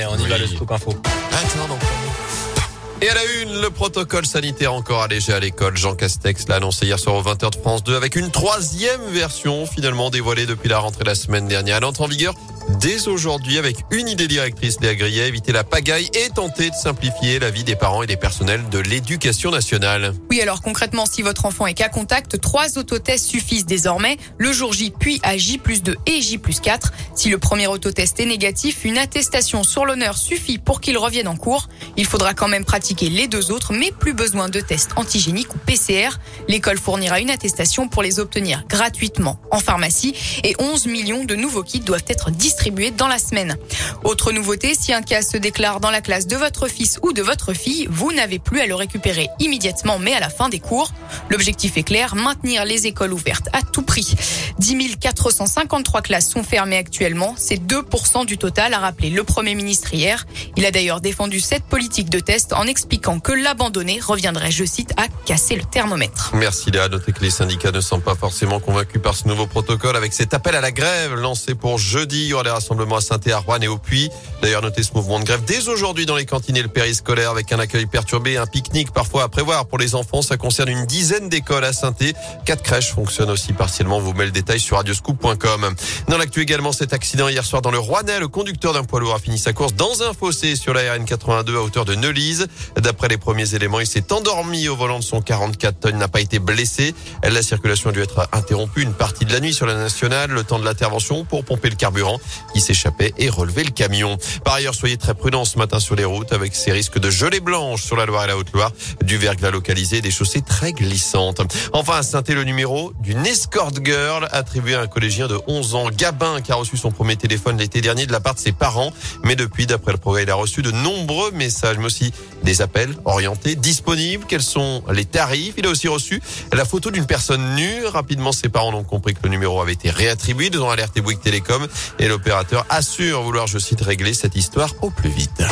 Et on y va le scoop info. Attends, non. Et à la une, le protocole sanitaire encore allégé à l'école. Jean Castex l'a annoncé hier soir au 20h de France 2 avec une troisième version finalement dévoilée depuis la rentrée la semaine dernière. Elle entre en vigueur dès aujourd'hui avec une idée directrice, Léa Grillet, éviter la pagaille et tenter de simplifier la vie des parents et des personnels de l'éducation nationale. Oui, alors concrètement, si votre enfant est cas contact, trois autotests suffisent désormais. Le jour J, puis à J plus 2 et J plus 4. Si le premier autotest est négatif, une attestation sur l'honneur suffit pour qu'il revienne en cours. Il faudra quand même pratiquer les deux autres, mais plus besoin de tests antigéniques ou PCR. L'école fournira une attestation pour les obtenir gratuitement en pharmacie et 11 millions de nouveaux kits doivent être distribués dans la semaine. Autre nouveauté, si un cas se déclare dans la classe de votre fils ou de votre fille, vous n'avez plus à le récupérer immédiatement, mais à la fin des cours. L'objectif est clair, maintenir les écoles ouvertes à tout prix. 10 453 classes sont fermées actuellement. C'est 2% du total, a rappelé le Premier ministre hier. Il a d'ailleurs défendu cette politique de test en expliquant que l'abandonner reviendrait, je cite, à casser le thermomètre. Merci Léa. Que les syndicats ne sont pas forcément convaincus par ce nouveau protocole avec cet appel à la grève lancé pour jeudi. Rassemblements à saint à Rouen et au Puy. D'ailleurs, notez ce mouvement de grève dès aujourd'hui dans les cantines et le périscolaire avec un accueil perturbé, un pique-nique parfois à prévoir pour les enfants. Ça concerne une dizaine d'écoles à saint Quatre crèches fonctionnent aussi partiellement. Vous met le détail sur radioscoop.com. Dans l'actu également, cet accident hier soir dans le Rouennais, le conducteur d'un poids lourd a fini sa course dans un fossé sur la RN 82 à hauteur de Neulise. D'après les premiers éléments, il s'est endormi au volant de son 44 tonnes, n'a pas été blessé. La circulation a dû être interrompue une partie de la nuit sur la nationale, le temps de l'intervention pour pomper le carburant qui s'échappait et relever le camion. Par ailleurs, soyez très prudents ce matin sur les routes avec ces risques de gelée blanche sur la Loire et la Haute-Loire, du verglas localisé, des chaussées très glissantes. Enfin, à saint le numéro d'une escort girl attribué à un collégien de 11 ans, Gabin, qui a reçu son premier téléphone l'été dernier de la part de ses parents. Mais depuis, d'après le progrès, il a reçu de nombreux messages, mais aussi des appels orientés, disponibles. Quels sont les tarifs? Il a aussi reçu la photo d'une personne nue. Rapidement, ses parents ont compris que le numéro avait été réattribué, devant alerter Bouygues Télécom et l'opérateur assure vouloir, je cite, régler cette histoire au plus vite.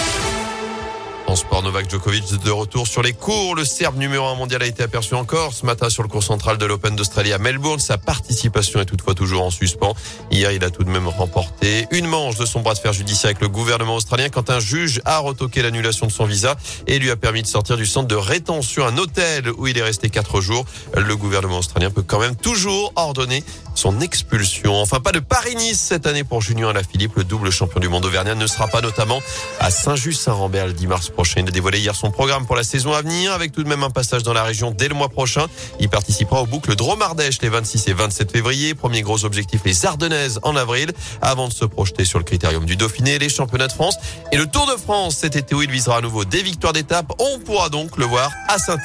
Novak Djokovic de retour sur les cours. Le Serbe numéro 1 mondial a été aperçu encore ce matin sur le cours central de l'Open d'Australie à Melbourne. Sa participation est toutefois toujours en suspens. Hier, il a tout de même remporté une manche de son bras de fer judiciaire avec le gouvernement australien quand un juge a retoqué l'annulation de son visa et lui a permis de sortir du centre de rétention, un hôtel où il est resté quatre jours. Le gouvernement australien peut quand même toujours ordonner son expulsion. Enfin, pas de Paris-Nice cette année pour Julien Alaphilippe. Le double champion du monde auvergnat ne sera pas notamment à Saint-Just-Saint-Rambert le 10 mars prochain. Dévoilé hier son programme pour la saison à venir avec tout de même un passage dans la région dès le mois prochain. Il participera aux boucles Dromardèche les 26 et 27 février. Premier gros objectif, les Ardennaises en avril avant de se projeter sur le critérium du Dauphiné, les championnats de France et le Tour de France cet été où il visera à nouveau des victoires d'étape. On pourra donc le voir à saint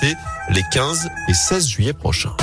les 15 et 16 juillet prochains.